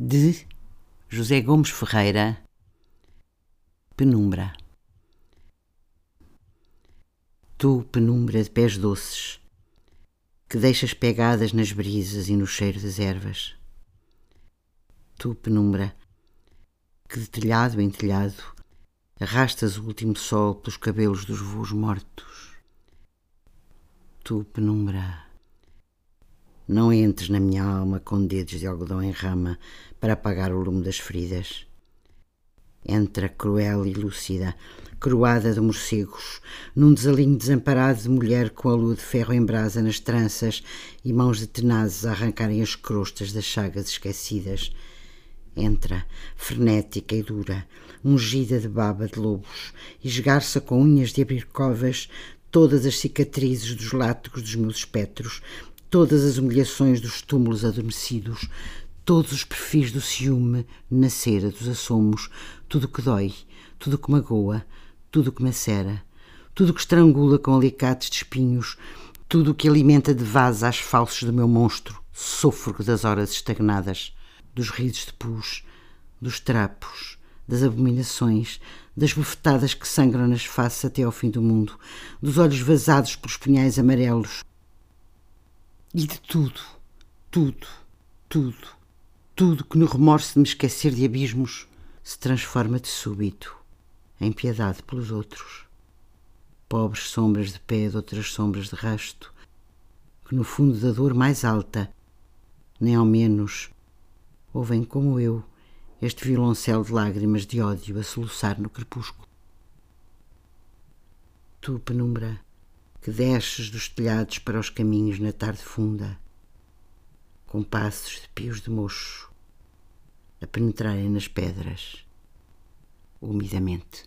de José Gomes Ferreira, Penumbra. Tu, penumbra de pés doces, que deixas pegadas nas brisas e no cheiro das ervas. Tu, penumbra, que de telhado em telhado arrastas o último sol pelos cabelos dos voos mortos. Tu, penumbra não entres na minha alma com dedos de algodão em rama para apagar o lume das feridas. Entra cruel e lúcida, coroada de morcegos, num desalinho desamparado de mulher com a lua de ferro em brasa nas tranças e mãos de tenazes a arrancarem as crostas das chagas esquecidas. Entra, frenética e dura, ungida de baba de lobos, e esgarça com unhas de abrir covas todas as cicatrizes dos látigos dos meus espectros, todas as humilhações dos túmulos adormecidos, todos os perfis do ciúme na cera dos assomos, tudo que dói, tudo que magoa, tudo que macera, tudo que estrangula com alicates de espinhos, tudo o que alimenta de vaza as falsos do meu monstro, sôfrego das horas estagnadas, dos risos de pus, dos trapos, das abominações, das bufetadas que sangram nas faces até ao fim do mundo, dos olhos vazados pelos punhais amarelos, e de tudo, tudo, tudo, tudo que no remorso de me esquecer de abismos se transforma de súbito em piedade pelos outros. Pobres sombras de pé de outras sombras de rasto, que no fundo da dor mais alta, nem ao menos, ouvem como eu este violoncelo de lágrimas de ódio a soluçar no crepúsculo. Tu, penumbra, que desces dos telhados para os caminhos na tarde funda, com passos de pios de mocho a penetrarem nas pedras, umidamente.